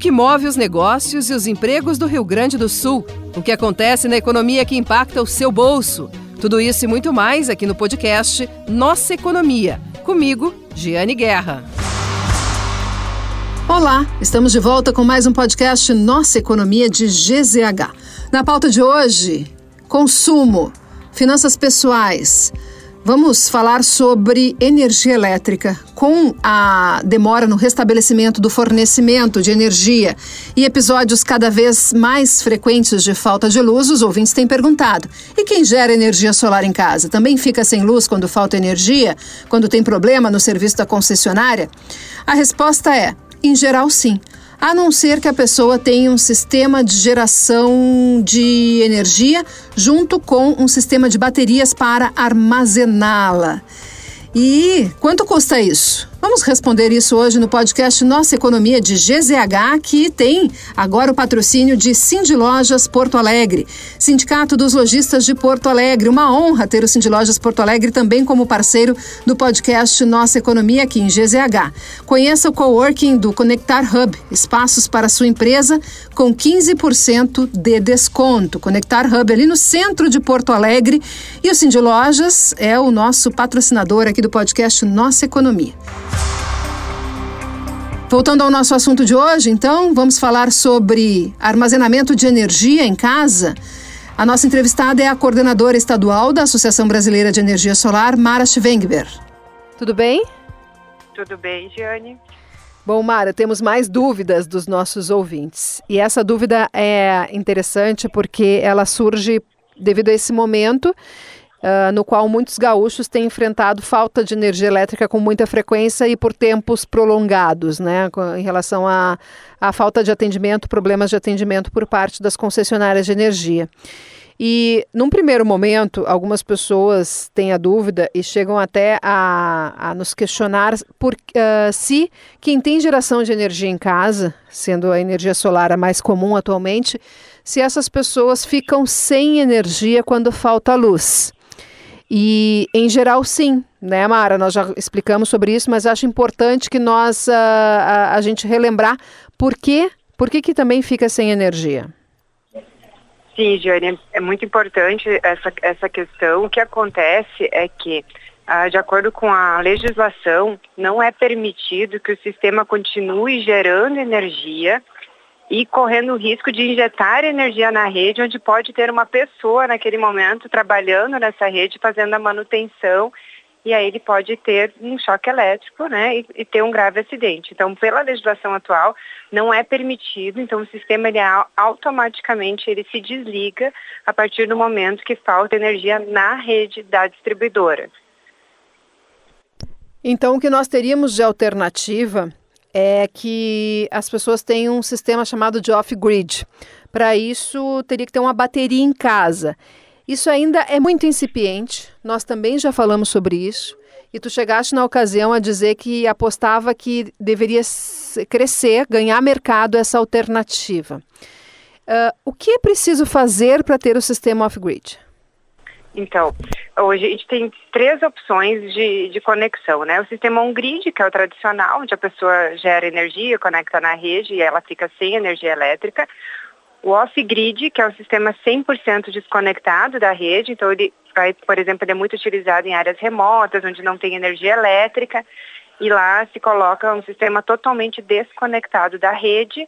que move os negócios e os empregos do Rio Grande do Sul, o que acontece na economia que impacta o seu bolso. Tudo isso e muito mais aqui no podcast Nossa Economia. Comigo, Giane Guerra. Olá, estamos de volta com mais um podcast Nossa Economia de GZH. Na pauta de hoje, consumo, finanças pessoais. Vamos falar sobre energia elétrica. Com a demora no restabelecimento do fornecimento de energia e episódios cada vez mais frequentes de falta de luz, os ouvintes têm perguntado: e quem gera energia solar em casa? Também fica sem luz quando falta energia? Quando tem problema no serviço da concessionária? A resposta é: em geral, sim. A não ser que a pessoa tenha um sistema de geração de energia junto com um sistema de baterias para armazená-la. E quanto custa isso? Vamos responder isso hoje no podcast Nossa Economia de GZH, que tem agora o patrocínio de Cindy Lojas Porto Alegre, Sindicato dos Lojistas de Porto Alegre. Uma honra ter o Cindy Lojas Porto Alegre também como parceiro do podcast Nossa Economia aqui em GZH. Conheça o coworking do Conectar Hub, espaços para sua empresa com 15% de desconto. Conectar Hub ali no centro de Porto Alegre e o Cindy Lojas é o nosso patrocinador aqui do podcast Nossa Economia. Voltando ao nosso assunto de hoje, então, vamos falar sobre armazenamento de energia em casa. A nossa entrevistada é a coordenadora estadual da Associação Brasileira de Energia Solar, Mara Schwengber. Tudo bem? Tudo bem, Giane. Bom, Mara, temos mais dúvidas dos nossos ouvintes. E essa dúvida é interessante porque ela surge devido a esse momento uh, no qual muitos gaúchos têm enfrentado falta de energia elétrica com muita frequência e por tempos prolongados, né, em relação à, à falta de atendimento, problemas de atendimento por parte das concessionárias de energia. E, num primeiro momento, algumas pessoas têm a dúvida e chegam até a, a nos questionar por, uh, se quem tem geração de energia em casa, sendo a energia solar a mais comum atualmente, se essas pessoas ficam sem energia quando falta luz. E, em geral, sim, né, Mara? Nós já explicamos sobre isso, mas acho importante que nós, uh, a, a, gente relembrar por quê, por que, que também fica sem energia. Sim, Giane, é muito importante essa, essa questão. O que acontece é que, uh, de acordo com a legislação, não é permitido que o sistema continue gerando energia e correndo o risco de injetar energia na rede, onde pode ter uma pessoa naquele momento trabalhando nessa rede, fazendo a manutenção, e aí ele pode ter um choque elétrico né, e, e ter um grave acidente. Então, pela legislação atual, não é permitido, então o sistema ele automaticamente ele se desliga a partir do momento que falta energia na rede da distribuidora. Então, o que nós teríamos de alternativa é que as pessoas têm um sistema chamado de off-grid. Para isso, teria que ter uma bateria em casa. Isso ainda é muito incipiente, nós também já falamos sobre isso. E tu chegaste na ocasião a dizer que apostava que deveria crescer, ganhar mercado essa alternativa. Uh, o que é preciso fazer para ter o sistema off-grid? Então, hoje a gente tem três opções de, de conexão, né? O sistema on-grid, que é o tradicional, onde a pessoa gera energia, conecta na rede e ela fica sem energia elétrica. O off-grid, que é um sistema 100% desconectado da rede, então ele vai, por exemplo, ele é muito utilizado em áreas remotas, onde não tem energia elétrica, e lá se coloca um sistema totalmente desconectado da rede,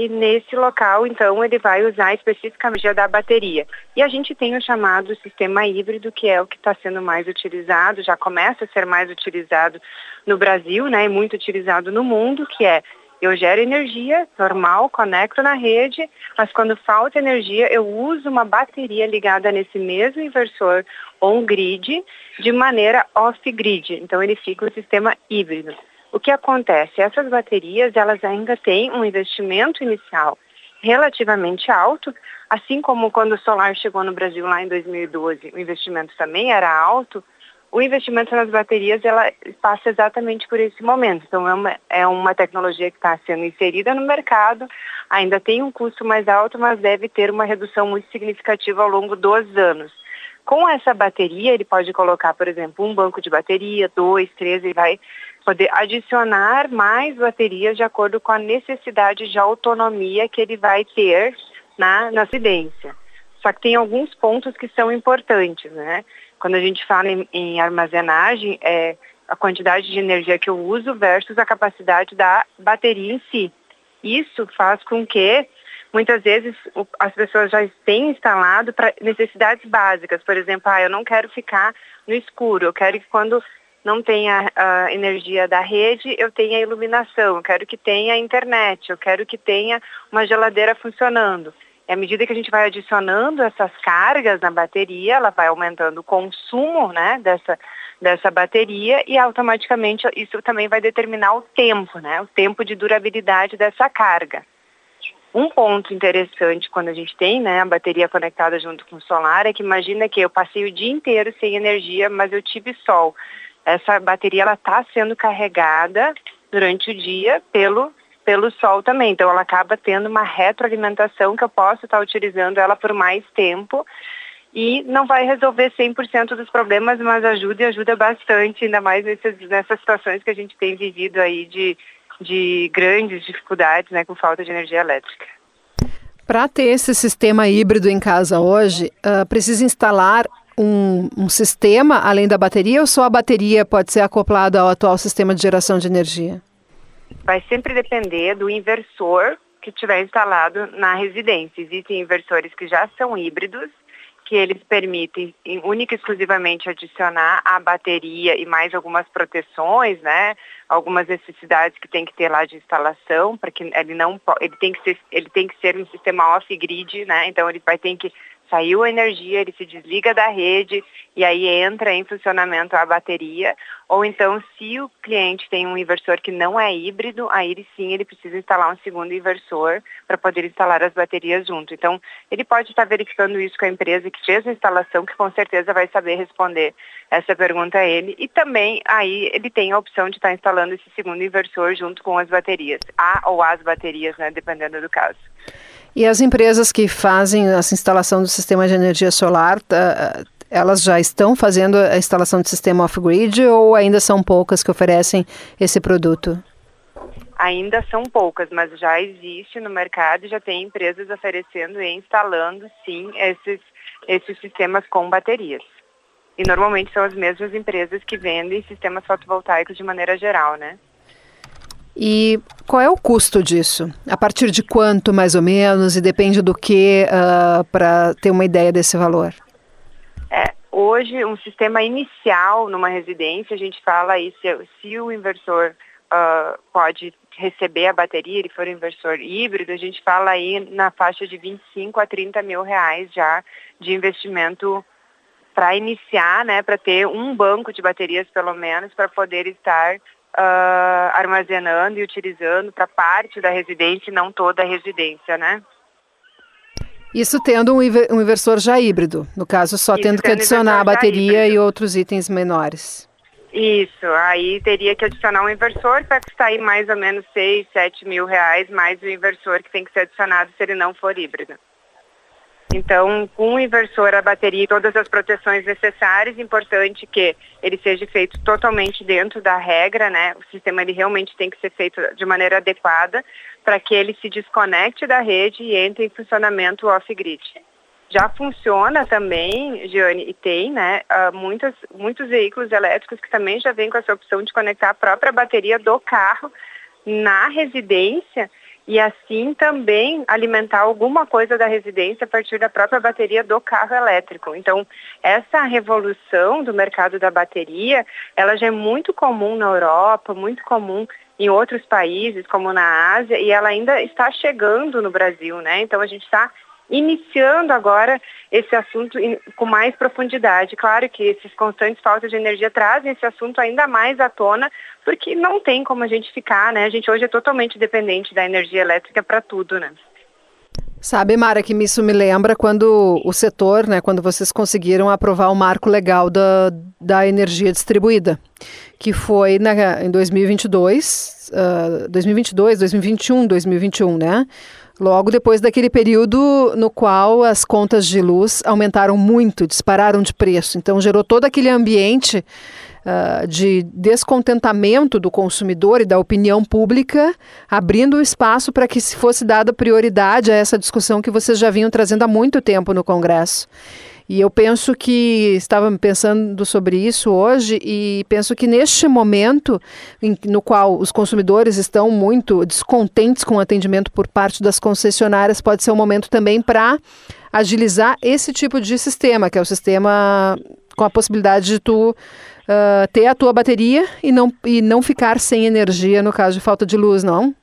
e nesse local, então, ele vai usar especificamente da bateria. E a gente tem o chamado sistema híbrido, que é o que está sendo mais utilizado, já começa a ser mais utilizado no Brasil, né, e muito utilizado no mundo, que é eu gero energia normal, conecto na rede, mas quando falta energia, eu uso uma bateria ligada nesse mesmo inversor on-grid de maneira off-grid. Então, ele fica um sistema híbrido. O que acontece? Essas baterias, elas ainda têm um investimento inicial relativamente alto, assim como quando o solar chegou no Brasil lá em 2012, o investimento também era alto, o investimento nas baterias ela passa exatamente por esse momento. Então é uma, é uma tecnologia que está sendo inserida no mercado, ainda tem um custo mais alto, mas deve ter uma redução muito significativa ao longo dos anos. Com essa bateria, ele pode colocar, por exemplo, um banco de bateria, dois, três, e vai poder adicionar mais baterias de acordo com a necessidade de autonomia que ele vai ter na, na residência. Só que tem alguns pontos que são importantes, né? Quando a gente fala em, em armazenagem, é a quantidade de energia que eu uso versus a capacidade da bateria em si. Isso faz com que muitas vezes as pessoas já têm instalado para necessidades básicas. Por exemplo, ah, eu não quero ficar no escuro, eu quero que quando não tenha a energia da rede, eu tenha iluminação, eu quero que tenha internet, eu quero que tenha uma geladeira funcionando. E à medida que a gente vai adicionando essas cargas na bateria, ela vai aumentando o consumo né, dessa, dessa bateria e automaticamente isso também vai determinar o tempo, né, o tempo de durabilidade dessa carga. Um ponto interessante quando a gente tem né, a bateria conectada junto com o solar é que imagina que eu passei o dia inteiro sem energia, mas eu tive sol. Essa bateria ela está sendo carregada durante o dia pelo pelo sol também. Então ela acaba tendo uma retroalimentação que eu posso estar utilizando ela por mais tempo e não vai resolver 100% dos problemas, mas ajuda e ajuda bastante, ainda mais nessas, nessas situações que a gente tem vivido aí de de grandes dificuldades né, com falta de energia elétrica. Para ter esse sistema híbrido em casa hoje, uh, precisa instalar um, um, sistema além da bateria ou só a bateria pode ser acoplada ao atual sistema de geração de energia? Vai sempre depender do inversor que tiver instalado na residência. Existem inversores que já são híbridos que eles permitem única e exclusivamente adicionar a bateria e mais algumas proteções, né? Algumas necessidades que tem que ter lá de instalação, para que ele não ele tem que ser ele tem que ser um sistema off grid, né? Então ele vai ter que saiu a energia, ele se desliga da rede e aí entra em funcionamento a bateria. Ou então, se o cliente tem um inversor que não é híbrido, aí sim ele precisa instalar um segundo inversor para poder instalar as baterias junto. Então, ele pode estar verificando isso com a empresa que fez a instalação, que com certeza vai saber responder essa pergunta a ele. E também aí ele tem a opção de estar instalando esse segundo inversor junto com as baterias, a ou as baterias, né, dependendo do caso. E as empresas que fazem essa instalação do sistema de energia solar, tá, elas já estão fazendo a instalação de sistema off-grid ou ainda são poucas que oferecem esse produto? Ainda são poucas, mas já existe no mercado, já tem empresas oferecendo e instalando, sim, esses, esses sistemas com baterias. E normalmente são as mesmas empresas que vendem sistemas fotovoltaicos de maneira geral, né? E qual é o custo disso? A partir de quanto, mais ou menos, e depende do que, uh, para ter uma ideia desse valor? É, hoje, um sistema inicial numa residência, a gente fala aí se, se o inversor uh, pode receber a bateria, ele for um inversor híbrido, a gente fala aí na faixa de 25 a 30 mil reais já de investimento para iniciar, né, para ter um banco de baterias pelo menos, para poder estar uh, armazenando e utilizando para parte da residência e não toda a residência, né? Isso tendo um, inversor já híbrido, no caso só Isso tendo que adicionar a bateria e outros itens menores. Isso, aí teria que adicionar um inversor para custar aí mais ou menos 6, 7 mil reais, mais o inversor que tem que ser adicionado se ele não for híbrido. Então, com o inversor, a bateria e todas as proteções necessárias, importante que ele seja feito totalmente dentro da regra, né? O sistema ele realmente tem que ser feito de maneira adequada para que ele se desconecte da rede e entre em funcionamento off-grid. Já funciona também, Giane, e tem, né, uh, muitas, muitos veículos elétricos que também já vêm com essa opção de conectar a própria bateria do carro na residência e assim também alimentar alguma coisa da residência a partir da própria bateria do carro elétrico. Então, essa revolução do mercado da bateria, ela já é muito comum na Europa, muito comum em outros países, como na Ásia, e ela ainda está chegando no Brasil, né? Então, a gente está iniciando agora esse assunto com mais profundidade. Claro que esses constantes faltas de energia trazem esse assunto ainda mais à tona, porque não tem como a gente ficar, né? A gente hoje é totalmente dependente da energia elétrica para tudo, né? Sabe, Mara, que isso me lembra quando o setor, né, quando vocês conseguiram aprovar o marco legal da, da energia distribuída, que foi na, em 2022, uh, 2022, 2021, 2021, né? Logo depois daquele período no qual as contas de luz aumentaram muito, dispararam de preço. Então gerou todo aquele ambiente uh, de descontentamento do consumidor e da opinião pública, abrindo espaço para que se fosse dada prioridade a essa discussão que vocês já vinham trazendo há muito tempo no Congresso. E eu penso que estava pensando sobre isso hoje e penso que neste momento em, no qual os consumidores estão muito descontentes com o atendimento por parte das concessionárias, pode ser um momento também para agilizar esse tipo de sistema, que é o sistema com a possibilidade de tu uh, ter a tua bateria e não, e não ficar sem energia no caso de falta de luz, não?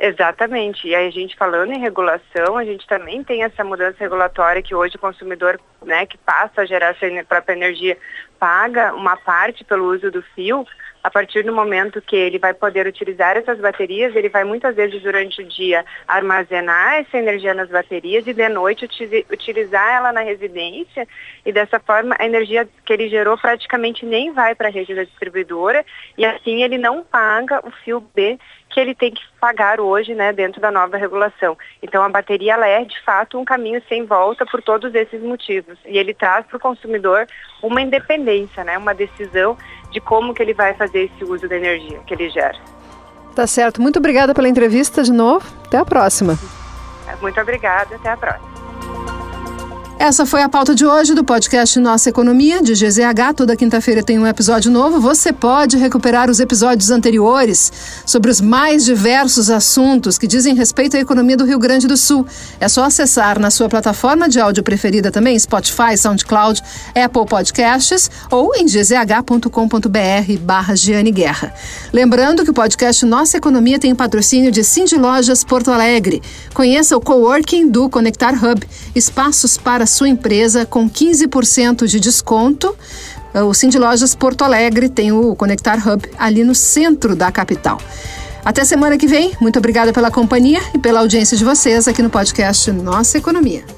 Exatamente. E aí a gente falando em regulação, a gente também tem essa mudança regulatória que hoje o consumidor, né, que passa a gerar sua própria energia, paga uma parte pelo uso do fio. A partir do momento que ele vai poder utilizar essas baterias, ele vai muitas vezes durante o dia armazenar essa energia nas baterias e de noite utilizar ela na residência e dessa forma a energia que ele gerou praticamente nem vai para a rede da distribuidora e assim ele não paga o fio B que ele tem que pagar hoje, né, dentro da nova regulação. Então a bateria ela é de fato um caminho sem volta por todos esses motivos e ele traz para o consumidor uma independência, né, uma decisão de como que ele vai fazer esse uso da energia que ele gera. Tá certo. Muito obrigada pela entrevista de novo. Até a próxima. Muito obrigada. Até a próxima. Essa foi a pauta de hoje do podcast Nossa Economia, de GZH. Toda quinta-feira tem um episódio novo. Você pode recuperar os episódios anteriores sobre os mais diversos assuntos que dizem respeito à economia do Rio Grande do Sul. É só acessar na sua plataforma de áudio preferida também, Spotify, SoundCloud, Apple Podcasts ou em gzh.com.br barra Giane Guerra. Lembrando que o podcast Nossa Economia tem patrocínio de Cindy Lojas Porto Alegre. Conheça o coworking do Conectar Hub, espaços para sua empresa com 15% de desconto. O Cindy Lojas Porto Alegre tem o Conectar Hub ali no centro da capital. Até semana que vem. Muito obrigada pela companhia e pela audiência de vocês aqui no podcast Nossa Economia.